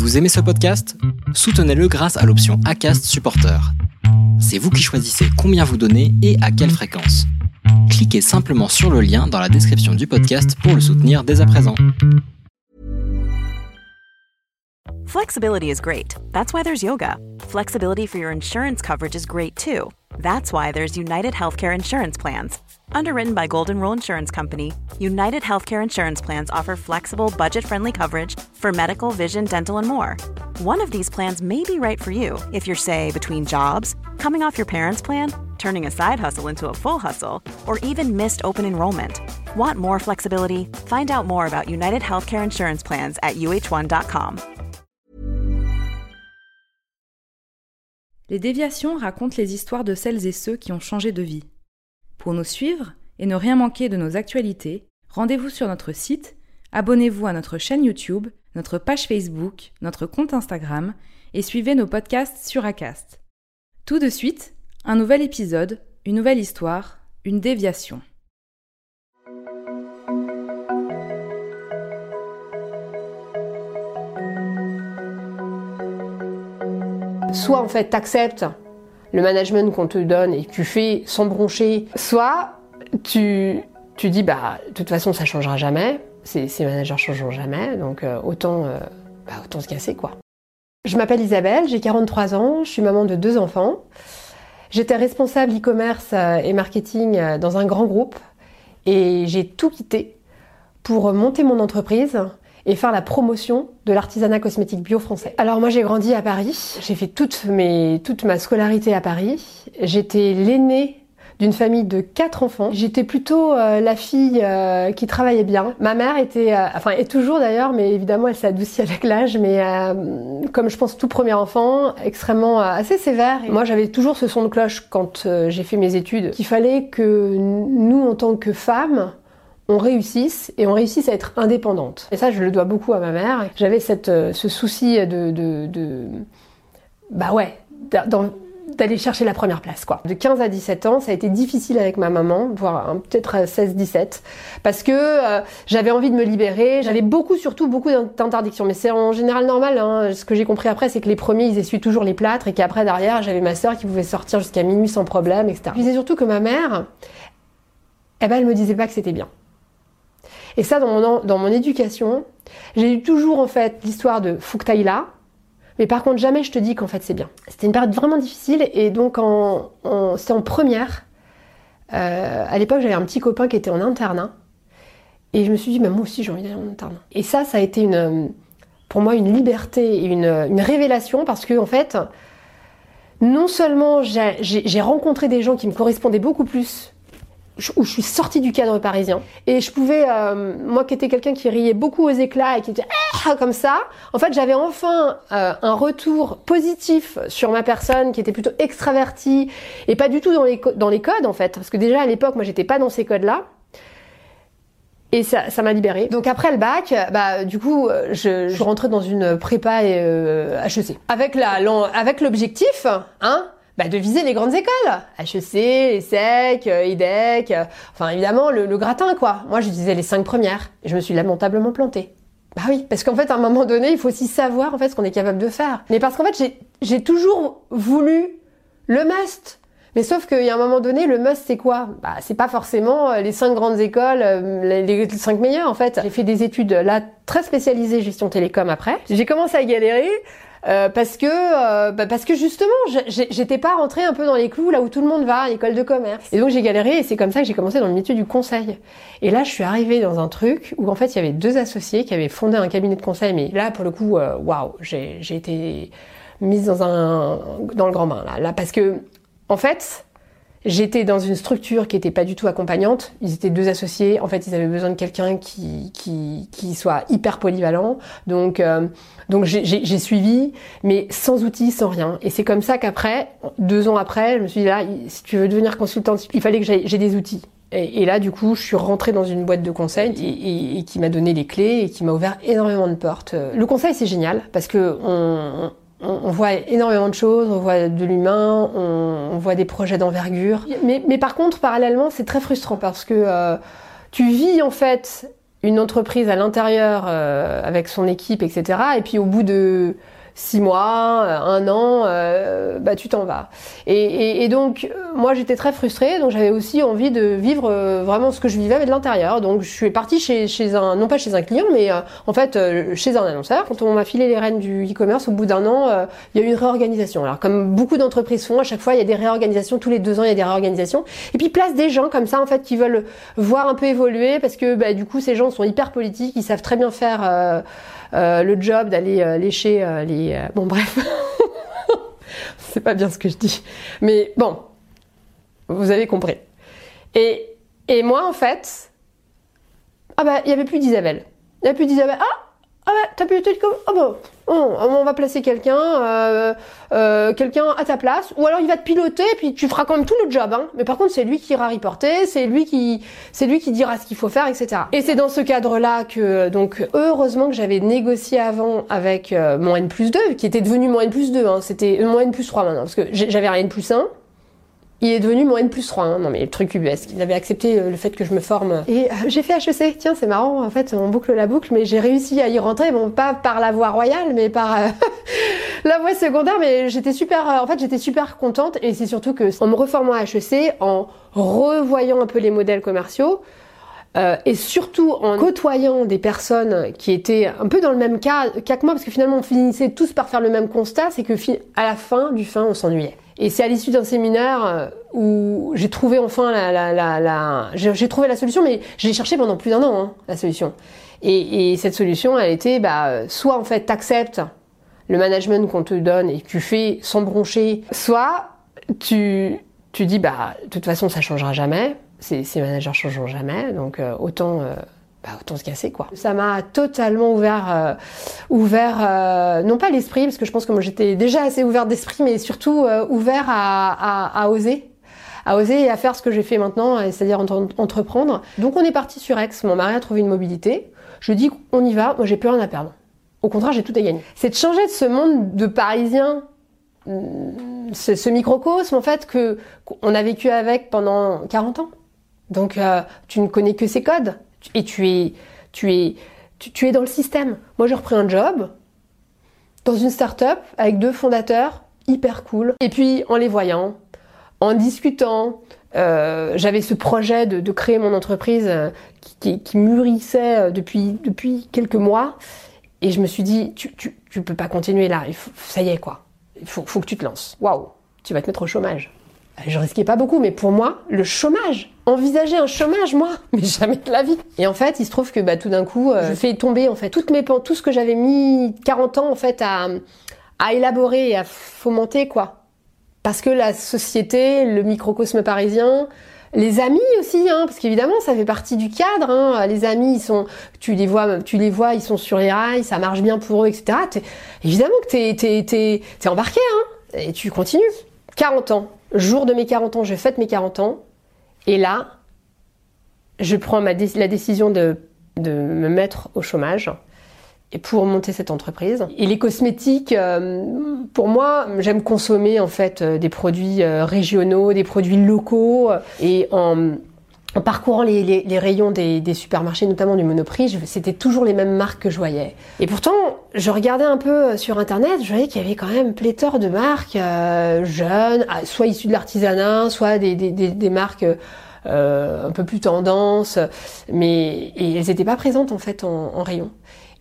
Vous aimez ce podcast? Soutenez-le grâce à l'option ACAST Supporter. C'est vous qui choisissez combien vous donnez et à quelle fréquence. Cliquez simplement sur le lien dans la description du podcast pour le soutenir dès à présent. Flexibility is great. That's why there's yoga. Flexibility for your insurance coverage is great too. That's why there's United Healthcare Insurance Plans. Underwritten by Golden Rule Insurance Company, United Healthcare Insurance Plans offer flexible, budget friendly coverage for medical, vision, dental, and more. One of these plans may be right for you if you're, say, between jobs, coming off your parents' plan, turning a side hustle into a full hustle, or even missed open enrollment. Want more flexibility? Find out more about United Healthcare Insurance Plans at uh1.com. Les déviations racontent les histoires de celles et ceux qui ont changé de vie. Pour nous suivre et ne rien manquer de nos actualités, rendez-vous sur notre site, abonnez-vous à notre chaîne YouTube, notre page Facebook, notre compte Instagram et suivez nos podcasts sur Acast. Tout de suite, un nouvel épisode, une nouvelle histoire, une déviation. Soit en fait t'acceptes le management qu'on te donne et que tu fais sans broncher, soit tu, tu dis bah de toute façon ça changera jamais, ces, ces managers changeront jamais, donc euh, autant, euh, bah, autant se casser quoi. Je m'appelle Isabelle, j'ai 43 ans, je suis maman de deux enfants. J'étais responsable e-commerce euh, et marketing dans un grand groupe et j'ai tout quitté pour monter mon entreprise et faire la promotion de l'artisanat cosmétique bio français. Alors moi j'ai grandi à Paris, j'ai fait toute, mes, toute ma scolarité à Paris, j'étais l'aînée d'une famille de quatre enfants. J'étais plutôt euh, la fille euh, qui travaillait bien. Ma mère était, euh, enfin est toujours d'ailleurs, mais évidemment elle s'est adoucie avec l'âge, mais comme je pense tout premier enfant, extrêmement assez sévère. Moi j'avais toujours ce son de cloche quand j'ai fait mes études, qu'il fallait que nous en tant que femmes, on réussisse et on réussisse à être indépendante. Et ça, je le dois beaucoup à ma mère. J'avais euh, ce souci de bah ouais, d'aller chercher la première place quoi. De 15 à 17 ans, ça a été difficile avec ma maman, voire hein, peut-être 16-17 parce que euh, j'avais envie de me libérer, j'avais beaucoup surtout beaucoup d'interdictions mais c'est en général normal hein. ce que j'ai compris après c'est que les premiers ils essuient toujours les plâtres et qu'après derrière, j'avais ma sœur qui pouvait sortir jusqu'à minuit sans problème etc. Je disais surtout que ma mère eh ben elle me disait pas que c'était bien. Et ça, dans mon, dans mon éducation, j'ai eu toujours en fait l'histoire de faut que t'ailles là, mais par contre jamais je te dis qu'en fait c'est bien. C'était une période vraiment difficile et donc en, en première. Euh, à l'époque j'avais un petit copain qui était en internat et je me suis dit moi aussi j'ai envie d'aller en internat. Et ça, ça a été une, pour moi une liberté et une, une révélation parce que en fait non seulement j'ai rencontré des gens qui me correspondaient beaucoup plus où je suis sortie du cadre parisien. Et je pouvais euh, moi qui étais quelqu'un qui riait beaucoup aux éclats et qui était ah, comme ça en fait j'avais enfin euh, un retour positif sur ma personne qui était plutôt extravertie et pas du tout dans les codes en fait. Parce que déjà à l'époque moi j'étais pas dans ces codes là et ça, ça m'a libérée. Donc après le bac, bah du coup, je, je rentrais dans une prépa et euh, HEC avec la, avec l'objectif, hein, bah, de viser les grandes écoles, HEC, ESSEC, IDEC, euh, enfin évidemment le, gratin quoi. Moi je disais les cinq premières et je me suis lamentablement plantée. Bah oui, parce qu'en fait à un moment donné il faut aussi savoir en fait ce qu'on est capable de faire. Mais parce qu'en fait j'ai toujours voulu le must. Mais sauf qu'il y a un moment donné, le must c'est quoi? Bah c'est pas forcément euh, les cinq grandes écoles, euh, les, les cinq meilleures en fait. J'ai fait des études là très spécialisées gestion télécom après. J'ai commencé à galérer. Euh, parce que euh, bah parce que justement j'étais pas rentrée un peu dans les clous là où tout le monde va à l'école de commerce. Et donc j'ai galéré et c'est comme ça que j'ai commencé dans le métier du conseil. Et là je suis arrivée dans un truc où en fait il y avait deux associés qui avaient fondé un cabinet de conseil mais là pour le coup euh, waouh j'ai j'ai été mise dans un dans le grand bain là. Là parce que en fait J'étais dans une structure qui était pas du tout accompagnante. Ils étaient deux associés. En fait, ils avaient besoin de quelqu'un qui, qui, qui soit hyper polyvalent. Donc, euh, donc j'ai suivi, mais sans outils, sans rien. Et c'est comme ça qu'après, deux ans après, je me suis dit là, si tu veux devenir consultante, il fallait que j'ai des outils. Et, et, là, du coup, je suis rentrée dans une boîte de conseil et, et, qui m'a donné les clés et qui m'a ouvert énormément de portes. Le conseil, c'est génial parce que on, on, voit énormément de choses, on voit de l'humain, on, voit des projets d'envergure. Mais, par contre, parallèlement, c'est très frustrant parce que euh, tu vis en fait une entreprise à l'intérieur euh, avec son équipe, etc. Et puis au bout de six mois, euh, un an, euh, bah tu t'en vas. Et, et, et donc moi j'étais très frustrée, donc j'avais aussi envie de vivre euh, vraiment ce que je vivais de l'intérieur. Donc je suis partie chez, chez un, non pas chez un client, mais euh, en fait euh, chez un annonceur. Quand on m'a filé les rênes du e-commerce, au bout d'un an, euh, il y a eu une réorganisation. Alors comme beaucoup d'entreprises font, à chaque fois il y a des réorganisations, tous les deux ans il y a des réorganisations. Et puis place des gens comme ça en fait qui veulent voir un peu évoluer parce que bah, du coup ces gens sont hyper politiques, ils savent très bien faire euh, euh, le job d'aller euh, lécher euh, les. euh, bon bref, c'est pas bien ce que je dis, mais bon, vous avez compris. Et et moi en fait, ah bah il y avait plus d'Isabelle, il y avait plus d'Isabelle. Ah ah bah t'as plus de comme ah bah oh, on va placer quelqu'un euh, euh, quelqu'un à ta place ou alors il va te piloter et puis tu feras quand même tout le job hein. mais par contre c'est lui qui ira reporter c'est lui qui c'est lui qui dira ce qu'il faut faire etc et c'est dans ce cadre là que donc heureusement que j'avais négocié avant avec euh, mon N plus 2 qui était devenu mon N plus 2 hein. c'était euh, mon N plus 3 maintenant parce que j'avais un N plus 1 il est devenu mon N plus 3, hein. non mais le truc UBS, il avait accepté euh, le fait que je me forme. Et euh, j'ai fait HEC, tiens c'est marrant, en fait on boucle la boucle, mais j'ai réussi à y rentrer, bon pas par la voie royale, mais par euh, la voie secondaire, mais j'étais super, en fait j'étais super contente, et c'est surtout que en me reformant à HEC, en revoyant un peu les modèles commerciaux, euh, et surtout en côtoyant des personnes qui étaient un peu dans le même cas, cas que moi, parce que finalement on finissait tous par faire le même constat, c'est que à la fin du fin on s'ennuyait. Et c'est à l'issue d'un séminaire euh, où j'ai trouvé enfin la, j'ai j'ai trouvé la solution, mais je l'ai cherché pendant plus d'un an hein, la solution. Et, et cette solution, elle était bah, soit en fait t'acceptes le management qu'on te donne et que tu fais sans broncher, soit tu tu dis bah de toute façon ça changera jamais, ces, ces managers changeront jamais, donc euh, autant euh, bah, autant se casser quoi. Ça m'a totalement ouvert euh, ouvert euh, non pas l'esprit parce que je pense que moi j'étais déjà assez ouvert d'esprit mais surtout euh, ouvert à, à, à oser à oser et à faire ce que j'ai fait maintenant, c'est-à-dire entre- entreprendre. Donc on est parti sur Aix, mon mari a trouvé une mobilité. Je dis on y va, moi j'ai plus rien à perdre. Au contraire, j'ai tout à gagner. C'est de changer de ce monde de Parisiens, hum, ce, ce microcosme en fait que qu'on a vécu avec pendant 40 ans. Donc euh, tu ne connais que ces codes et tu es tu es tu, es dans le système. Moi j'ai repris un job dans une start-up avec deux fondateurs hyper cool. Et puis en les voyant, en discutant, euh, j'avais ce projet de, de créer mon entreprise euh, qui, qui- mûrissait euh, depuis, depuis quelques mois. Et je me suis dit, tu, tu, tu peux pas continuer là, ça y est quoi. Il faut, faut que tu te lances. Waouh, tu vas te mettre au chômage. Je risquais pas beaucoup, mais pour moi, le chômage, envisager un chômage, moi, mais jamais de la vie. Et en fait, il se trouve que bah, tout d'un coup, euh, je fais tomber en fait toutes mes tout ce que j'avais mis 40 ans en fait à, à élaborer et à fomenter quoi. Parce que la société, le microcosme parisien, les amis aussi, hein, parce qu'évidemment ça fait partie du cadre. Hein, les amis, ils sont, tu les vois, tu les vois, ils sont sur les rails, ça marche bien pour eux, etc. Évidemment que t'es, t'es, t'es, t'es embarqué, hein, et tu continues. 40 ans, jour de mes 40 ans, je fête mes 40 ans, et là, je prends la décision de, me mettre au chômage et pour monter cette entreprise. Et les cosmétiques, euh, pour moi, j'aime consommer en fait euh, des produits euh, régionaux, des produits locaux. Et en, en parcourant les, les- les rayons des, des supermarchés, notamment du Monoprix, c'était toujours les mêmes marques que je voyais. Et pourtant, je regardais un peu euh, sur Internet, je voyais qu'il y avait quand même pléthore de marques euh, jeunes, ah, soit issues de l'artisanat, soit des, des, des, des marques... euh, un peu plus tendance, mais et elles n'étaient pas présentes en fait en, en rayon.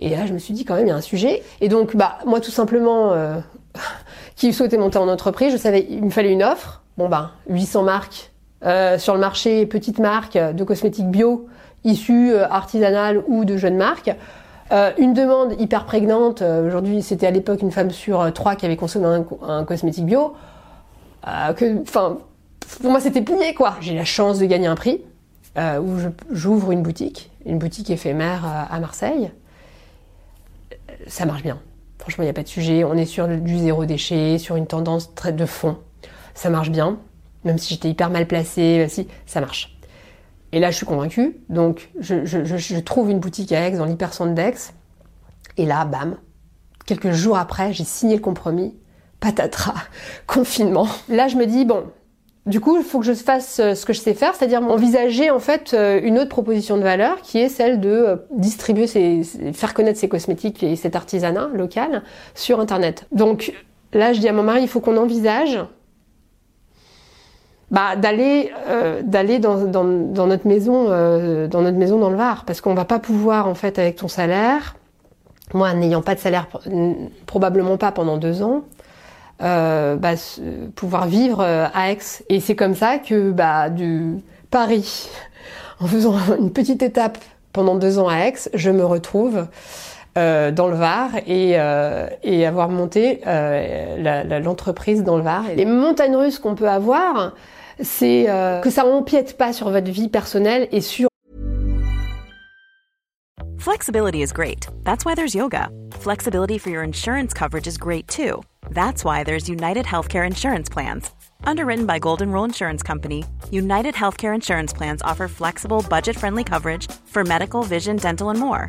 Et là, je me suis dit quand même, il y a un sujet. Et donc, bah, moi, tout simplement, euh, qui souhaitait monter en entreprise, je savais, il me fallait une offre. Bon, bah, 800 marques euh, sur le marché, petites marques de cosmétiques bio, issues euh, artisanales ou de jeunes marques. Euh, une demande hyper prégnante. Euh, Aujourd'hui, c'était à l'époque une femme sur trois qui avait consommé un, co- un cosmétique bio. Que, pour moi, c'était plié, quoi. J'ai la chance de gagner un prix où j'ouvre une boutique, une boutique éphémère à Marseille ça marche bien. Franchement, il n'y a pas de sujet. On est sur du zéro déchet, sur une tendance très de fond. Ça marche bien. Même si j'étais hyper mal placée, même si ça marche. Et là, je suis convaincue. Donc, je, trouve une boutique à Aix, dans l'hypercentre d'Aix. Et là, bam, quelques jours après, j'ai signé le compromis. Patatras, confinement. Là, je me dis, bon, Du coup, il faut que je fasse euh, ce que je sais faire, c'est-à-dire envisager en fait euh, une autre proposition de valeur qui est celle de euh, distribuer, faire connaître ses cosmétiques et cet artisanat local sur Internet. Donc là, je dis à mon mari, il faut qu'on envisage bah, d'aller d'aller dans, dans, dans, notre maison dans notre maison dans le Var parce qu'on va pas pouvoir en fait avec ton salaire moi n'ayant pas de salaire probablement pas pendant deux ans euh, bah, pouvoir vivre euh, à Aix. Et c'est comme ça que bah, du Paris, en faisant une petite étape pendant deux ans à Aix, je me retrouve euh, dans le Var et, euh, avoir monté euh, l'entreprise dans le Var. les montagnes russes qu'on peut avoir, c'est que ça empiète pas sur votre vie personnelle et sur Flexibility is great. That's why there's yoga. Flexibility for your insurance coverage is great too. That's why there's United Healthcare Insurance Plans. Underwritten by Golden Rule Insurance Company, United Healthcare Insurance Plans offer flexible, budget friendly coverage for medical, vision, dental, and more.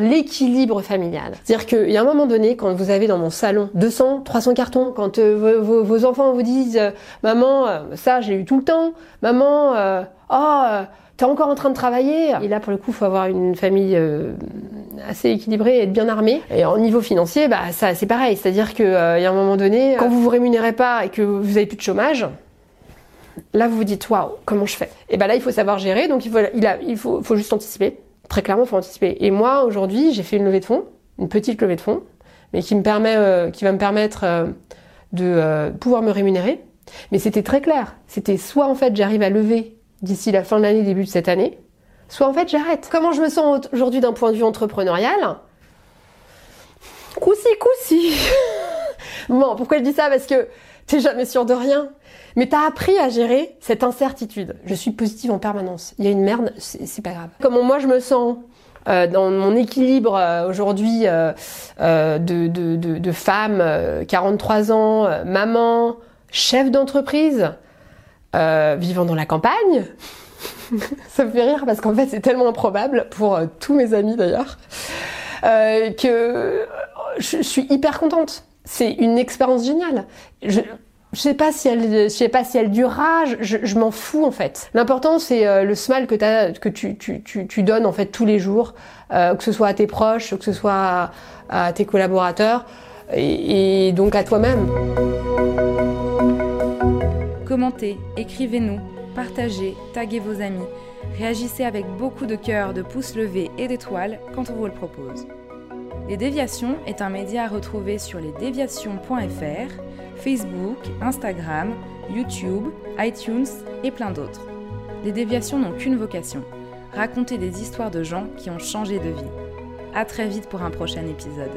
l'équilibre familial. C'est-à-dire qu'il y a un moment donné, quand vous avez dans mon salon 200, 300 cartons, quand euh, vos, enfants vous disent euh, Maman, euh, ça j'ai eu tout le temps, maman, oh, t'es encore en train de travailler » Et là, pour le coup, faut avoir une famille assez équilibrée et bien armée. Et en niveau financier, bah, ça c'est pareil. C'est-à-dire qu'il y a un moment donné, quand vous vous rémunérez pas et que vous avez plus de chômage, là vous vous dites Waouh, comment je fais? Et ben là, il faut savoir gérer, donc il faut, il, faut juste anticiper très clairement, faut anticiper. Et moi, aujourd'hui, j'ai fait une levée de fonds, une petite levée de fonds, mais qui me permet, euh, qui va me permettre euh, de euh, pouvoir me rémunérer. Mais c'était très clair. C'était soit en fait j'arrive à lever d'ici la fin de l'année, début de cette année, soit en fait j'arrête. Comment je me sens aujourd'hui d'un point de vue entrepreneurial? Coussi, coussi. bon, pourquoi je dis ça? Parce que t'es jamais sûr de rien. Mais t'as appris à gérer cette incertitude. Je suis positive en permanence. Il y a une merde, c'est pas grave. Comment moi je me sens euh, dans mon équilibre euh, aujourd'hui euh, de, femme, 43 ans, maman, chef d'entreprise, vivant dans la campagne. Ça me fait rire parce qu'en fait c'est tellement improbable pour tous mes amis d'ailleurs que je, suis hyper contente. C'est une expérience géniale. Je sais pas si elle, sais pas si elle durera. Je, je m'en fous en fait. L'important c'est euh, le smile que, que tu, tu, tu, tu, donnes en fait tous les jours, euh, que ce soit à tes proches, que ce soit à, tes collaborateurs et, et donc à toi-même. Commentez, écrivez-nous, partagez, taguez vos amis, réagissez avec beaucoup de cœur, de pouces levés et d'étoiles quand on vous le propose. Les Déviations est un média à retrouver sur lesdéviations.fr Facebook, Instagram, YouTube, iTunes et plein d'autres. Les déviations n'ont qu'une vocation, raconter des histoires de gens qui ont changé de vie. A très vite pour un prochain épisode.